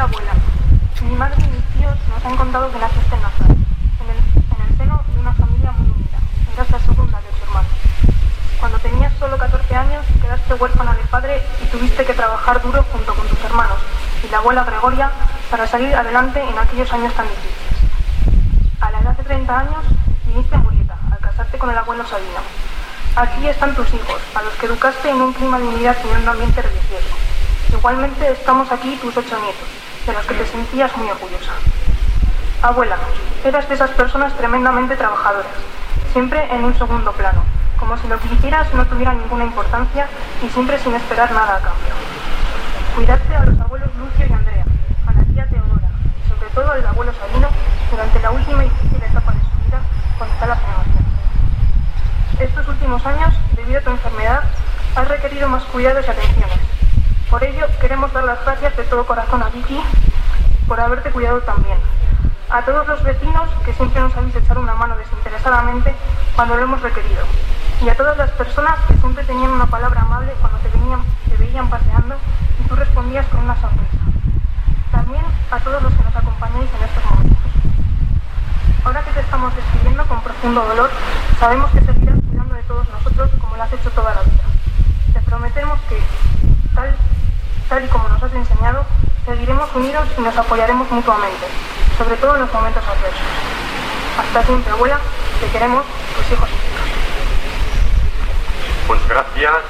Abuela, mi madre y mis tíos nos han contado que naciste en Nazaret, en el, en el seno de una familia muy unida. Eras la segunda de ocho hermanos. Cuando tenías solo 14 años, quedaste huérfana de padre y tuviste que trabajar duro junto con tus hermanos y la abuela Gregoria para salir adelante en aquellos años tan difíciles. A la edad de 30 años, viniste a Murieta, al casarte con el abuelo Sabino. Aquí están tus hijos, a los que educaste en un clima de unidad y en un ambiente religioso. Igualmente estamos aquí tus ocho nietos, de los que te sentías muy orgullosa. Abuela, eras de esas personas tremendamente trabajadoras, siempre en un segundo plano, como si lo que hicieras no tuviera ninguna importancia y siempre sin esperar nada a cambio. Cuidaste a los abuelos Lucio y Andrea, a la tía Teodora y sobre todo al abuelo Sabino durante la última y difícil etapa de su vida está la renovación. Estos últimos años, debido a tu enfermedad, has requerido más cuidados y atenciones. Por ello, queremos dar las gracias de todo corazón a Vicky por haberte cuidado también. A todos los vecinos que siempre nos habéis echado una mano desinteresadamente cuando lo hemos requerido. Y a todas las personas que siempre tenían una palabra amable cuando te, venían, te veían paseando y tú respondías con una sonrisa. También a todos los que nos acompañáis en estos momentos. Ahora que te estamos despidiendo con profundo dolor, sabemos que seguirás cuidando de todos nosotros como lo has hecho toda la vida. Te prometemos que, tal, y como nos has enseñado, seguiremos unidos y nos apoyaremos mutuamente, sobre todo en los momentos adversos. Hasta siempre, abuela, te queremos, tus hijos y. Pues gracias.